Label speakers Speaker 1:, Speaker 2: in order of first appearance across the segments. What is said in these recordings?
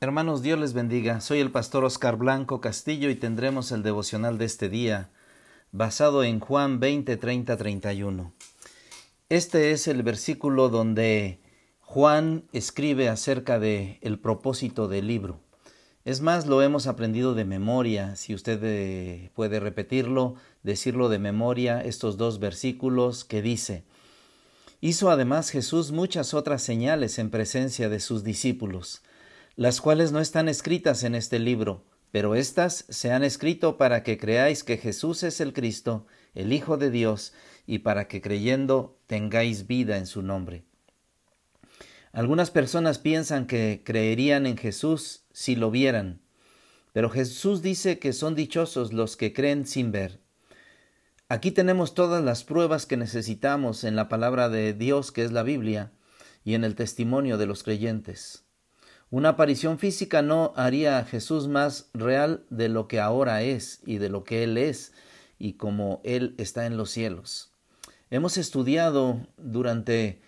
Speaker 1: Hermanos, Dios les bendiga. Soy el pastor Oscar Blanco Castillo y tendremos el devocional de este día, basado en Juan 20, 30, 31. Este es el versículo donde Juan escribe acerca de el propósito del libro. Es más, lo hemos aprendido de memoria. Si usted eh, puede repetirlo, decirlo de memoria, estos dos versículos que dice, Hizo además Jesús muchas otras señales en presencia de sus discípulos las cuales no están escritas en este libro, pero éstas se han escrito para que creáis que Jesús es el Cristo, el Hijo de Dios, y para que creyendo tengáis vida en su nombre. Algunas personas piensan que creerían en Jesús si lo vieran, pero Jesús dice que son dichosos los que creen sin ver. Aquí tenemos todas las pruebas que necesitamos en la palabra de Dios que es la Biblia y en el testimonio de los creyentes. Una aparición física no haría a Jesús más real de lo que ahora es y de lo que Él es y como Él está en los cielos. Hemos estudiado durante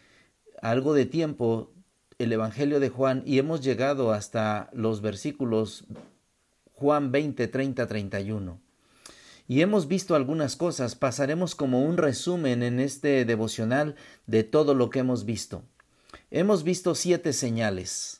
Speaker 1: algo de tiempo el Evangelio de Juan y hemos llegado hasta los versículos Juan 20, 30, 31. Y hemos visto algunas cosas, pasaremos como un resumen en este devocional de todo lo que hemos visto. Hemos visto siete señales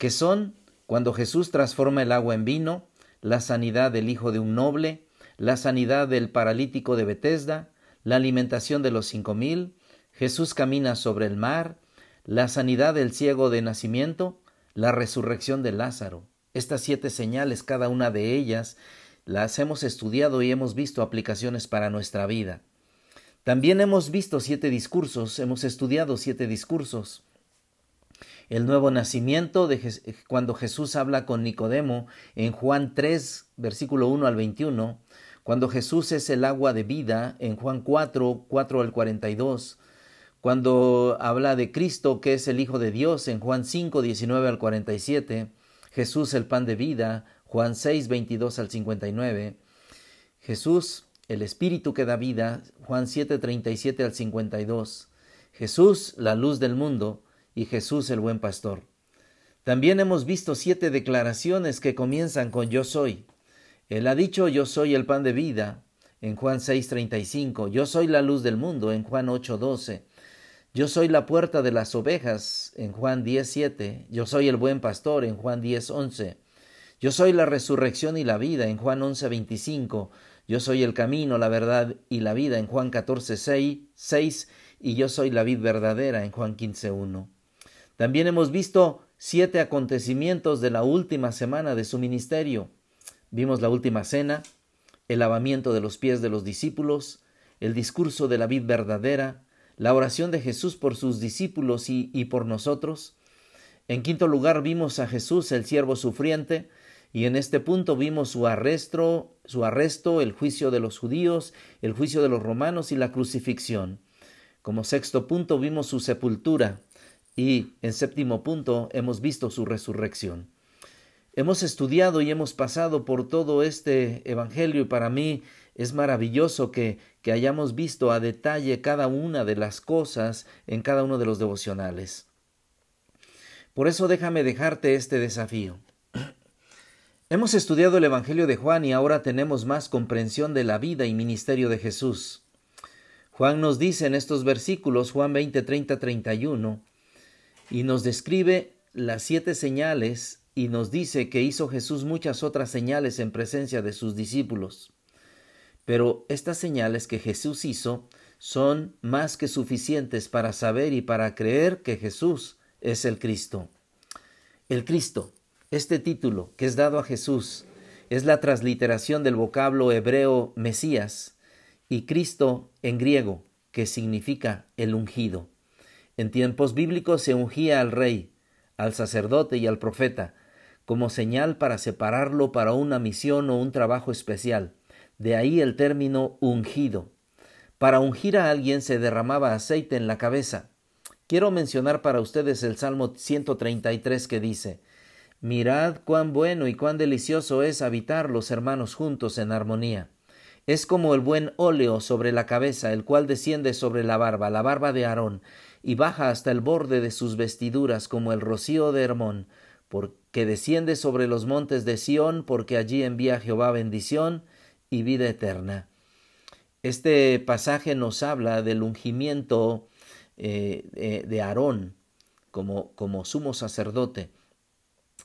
Speaker 1: que son cuando Jesús transforma el agua en vino, la sanidad del hijo de un noble, la sanidad del paralítico de Betesda, la alimentación de los cinco mil, Jesús camina sobre el mar, la sanidad del ciego de nacimiento, la resurrección de Lázaro. Estas siete señales, cada una de ellas, las hemos estudiado y hemos visto aplicaciones para nuestra vida. También hemos visto siete discursos, hemos estudiado siete discursos el nuevo nacimiento de cuando Jesús habla con Nicodemo en Juan 3, versículo 1 al 21, cuando Jesús es el agua de vida en Juan 4, 4 al 42, cuando habla de Cristo que es el Hijo de Dios en Juan 5, 19 al 47, Jesús el pan de vida, Juan 6, 22 al 59, Jesús el Espíritu que da vida, Juan 7, 37 al 52, Jesús la luz del mundo, y Jesús el buen pastor. También hemos visto siete declaraciones que comienzan con yo soy. Él ha dicho yo soy el pan de vida en Juan 6:35, yo soy la luz del mundo en Juan 8:12, yo soy la puerta de las ovejas en Juan 10:7, yo soy el buen pastor en Juan 10:11, yo soy la resurrección y la vida en Juan 11:25, yo soy el camino, la verdad y la vida en Juan 14:6 y yo soy la vid verdadera en Juan 15:1. También hemos visto siete acontecimientos de la última semana de su ministerio. Vimos la última cena, el lavamiento de los pies de los discípulos, el discurso de la vid verdadera, la oración de Jesús por sus discípulos y, y por nosotros. En quinto lugar vimos a Jesús, el siervo sufriente, y en este punto vimos su arresto, su arresto, el juicio de los judíos, el juicio de los romanos y la crucifixión. Como sexto punto vimos su sepultura, y en séptimo punto hemos visto su resurrección. Hemos estudiado y hemos pasado por todo este Evangelio y para mí es maravilloso que, que hayamos visto a detalle cada una de las cosas en cada uno de los devocionales. Por eso déjame dejarte este desafío. Hemos estudiado el Evangelio de Juan y ahora tenemos más comprensión de la vida y ministerio de Jesús. Juan nos dice en estos versículos, Juan 20, 30, 31, y nos describe las siete señales y nos dice que hizo Jesús muchas otras señales en presencia de sus discípulos. Pero estas señales que Jesús hizo son más que suficientes para saber y para creer que Jesús es el Cristo. El Cristo, este título que es dado a Jesús, es la transliteración del vocablo hebreo Mesías y Cristo en griego, que significa el ungido. En tiempos bíblicos se ungía al rey, al sacerdote y al profeta, como señal para separarlo para una misión o un trabajo especial. De ahí el término ungido. Para ungir a alguien se derramaba aceite en la cabeza. Quiero mencionar para ustedes el Salmo 133 que dice, Mirad cuán bueno y cuán delicioso es habitar los hermanos juntos en armonía. Es como el buen óleo sobre la cabeza, el cual desciende sobre la barba, la barba de Aarón, y baja hasta el borde de sus vestiduras como el rocío de Hermón, porque desciende sobre los montes de Sión, porque allí envía Jehová bendición y vida eterna. Este pasaje nos habla del ungimiento eh, de Aarón como, como sumo sacerdote,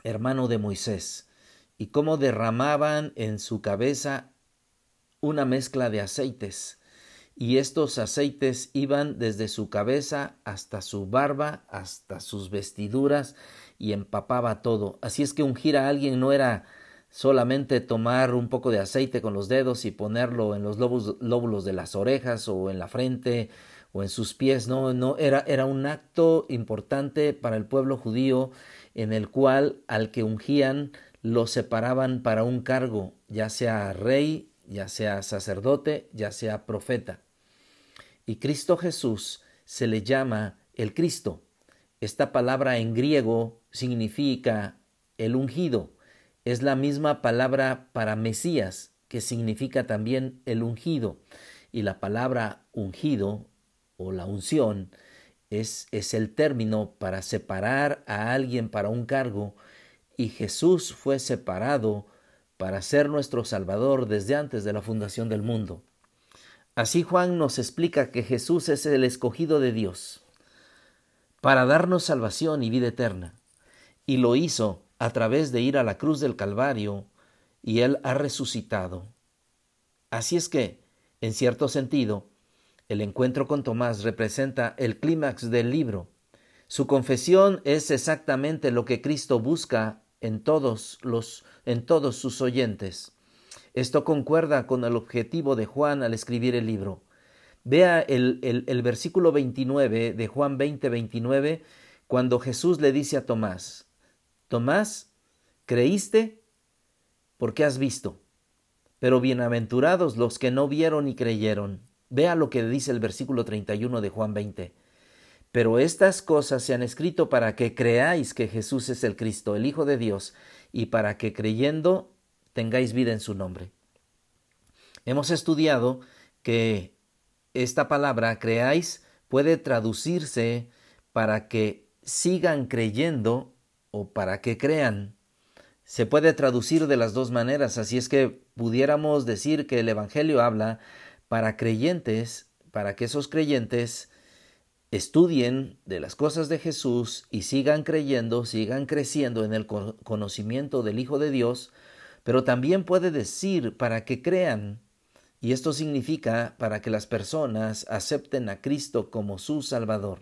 Speaker 1: hermano de Moisés, y cómo derramaban en su cabeza una mezcla de aceites, y estos aceites iban desde su cabeza hasta su barba, hasta sus vestiduras, y empapaba todo. Así es que ungir a alguien no era solamente tomar un poco de aceite con los dedos y ponerlo en los lóbulos de las orejas o en la frente o en sus pies, no, no, era, era un acto importante para el pueblo judío en el cual al que ungían lo separaban para un cargo, ya sea rey, ya sea sacerdote, ya sea profeta. Y Cristo Jesús se le llama el Cristo. Esta palabra en griego significa el ungido. Es la misma palabra para Mesías, que significa también el ungido. Y la palabra ungido o la unción es, es el término para separar a alguien para un cargo y Jesús fue separado para ser nuestro Salvador desde antes de la fundación del mundo. Así Juan nos explica que Jesús es el escogido de Dios para darnos salvación y vida eterna, y lo hizo a través de ir a la cruz del Calvario, y Él ha resucitado. Así es que, en cierto sentido, el encuentro con Tomás representa el clímax del libro. Su confesión es exactamente lo que Cristo busca en todos los en todos sus oyentes. Esto concuerda con el objetivo de Juan al escribir el libro. Vea el, el, versículo 29 de Juan 20, 29, cuando Jesús le dice a Tomás, Tomás, ¿creíste? Porque has visto. Pero bienaventurados los que no vieron y creyeron. Vea lo que dice el versículo 31 de Juan 20. Pero estas cosas se han escrito para que creáis que Jesús es el Cristo, el Hijo de Dios, y para que creyendo tengáis vida en su nombre. Hemos estudiado que esta palabra creáis puede traducirse para que sigan creyendo o para que crean. Se puede traducir de las dos maneras, así es que pudiéramos decir que el Evangelio habla para creyentes, para que esos creyentes estudien de las cosas de Jesús y sigan creyendo, sigan creciendo en el conocimiento del Hijo de Dios, pero también puede decir para que crean, y esto significa para que las personas acepten a Cristo como su Salvador.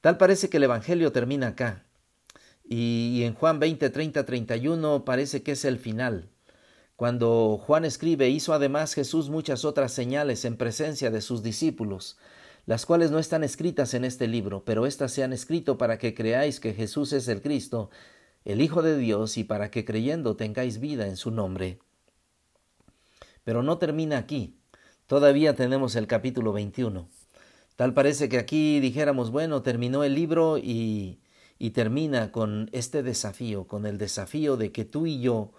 Speaker 1: Tal parece que el Evangelio termina acá, y en Juan 20, 30, 31 parece que es el final. Cuando Juan escribe, hizo además Jesús muchas otras señales en presencia de sus discípulos, las cuales no están escritas en este libro, pero éstas se han escrito para que creáis que Jesús es el Cristo, el Hijo de Dios, y para que creyendo tengáis vida en su nombre. Pero no termina aquí. Todavía tenemos el capítulo 21. Tal parece que aquí dijéramos, bueno, terminó el libro y, y termina con este desafío, con el desafío de que tú y yo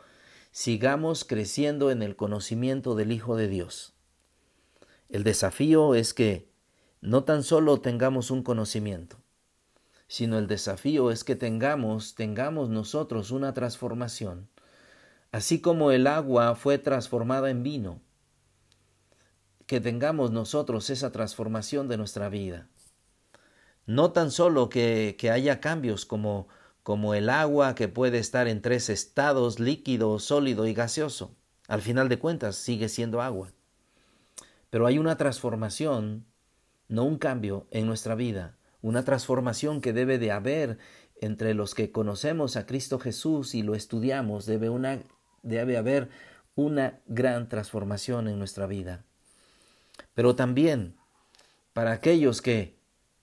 Speaker 1: sigamos creciendo en el conocimiento del Hijo de Dios. El desafío es que no tan solo tengamos un conocimiento, sino el desafío es que tengamos, tengamos nosotros una transformación, así como el agua fue transformada en vino, que tengamos nosotros esa transformación de nuestra vida. No tan solo que, que haya cambios como como el agua que puede estar en tres estados, líquido, sólido y gaseoso. Al final de cuentas sigue siendo agua. Pero hay una transformación, no un cambio en nuestra vida, una transformación que debe de haber entre los que conocemos a Cristo Jesús y lo estudiamos, debe, una, debe haber una gran transformación en nuestra vida. Pero también para aquellos que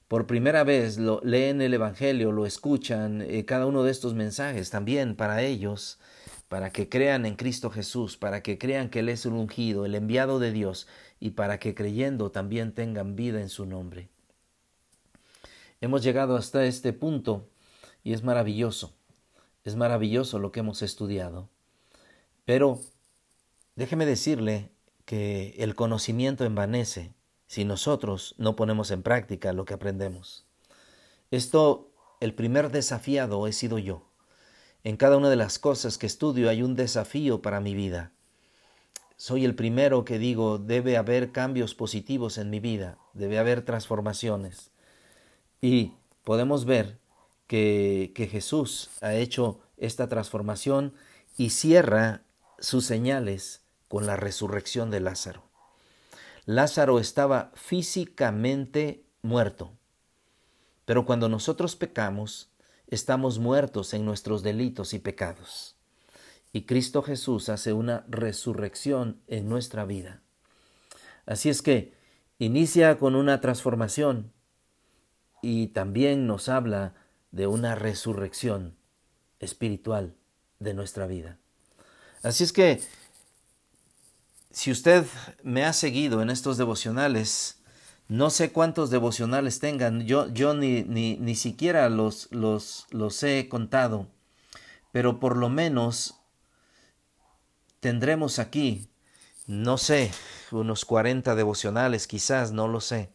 Speaker 1: por primera vez lo, leen el Evangelio, lo escuchan, eh, cada uno de estos mensajes también para ellos, para que crean en Cristo Jesús, para que crean que Él es el ungido, el enviado de Dios, y para que creyendo también tengan vida en su nombre. Hemos llegado hasta este punto y es maravilloso, es maravilloso lo que hemos estudiado. Pero déjeme decirle que el conocimiento envanece, si nosotros no ponemos en práctica lo que aprendemos. Esto, el primer desafiado he sido yo. En cada una de las cosas que estudio hay un desafío para mi vida. Soy el primero que digo, debe haber cambios positivos en mi vida, debe haber transformaciones. Y podemos ver que, que Jesús ha hecho esta transformación y cierra sus señales con la resurrección de Lázaro. Lázaro estaba físicamente muerto, pero cuando nosotros pecamos, estamos muertos en nuestros delitos y pecados. Y Cristo Jesús hace una resurrección en nuestra vida. Así es que inicia con una transformación y también nos habla de una resurrección espiritual de nuestra vida. Así es que si usted me ha seguido en estos devocionales, no sé cuántos devocionales tengan, yo, yo ni, ni, ni siquiera los, los, los he contado, pero por lo menos tendremos aquí, no sé, unos 40 devocionales quizás, no lo sé.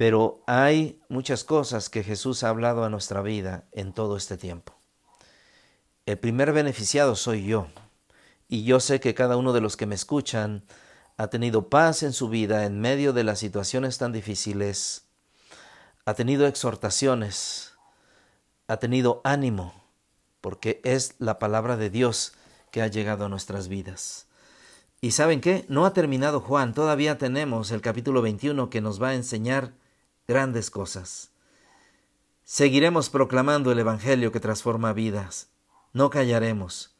Speaker 1: Pero hay muchas cosas que Jesús ha hablado a nuestra vida en todo este tiempo. El primer beneficiado soy yo. Y yo sé que cada uno de los que me escuchan ha tenido paz en su vida en medio de las situaciones tan difíciles, ha tenido exhortaciones, ha tenido ánimo, porque es la palabra de Dios que ha llegado a nuestras vidas. Y saben qué, no ha terminado Juan, todavía tenemos el capítulo 21 que nos va a enseñar grandes cosas. Seguiremos proclamando el Evangelio que transforma vidas, no callaremos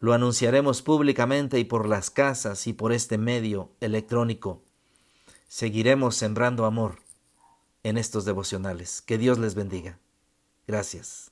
Speaker 1: lo anunciaremos públicamente y por las casas y por este medio electrónico. Seguiremos sembrando amor en estos devocionales. Que Dios les bendiga. Gracias.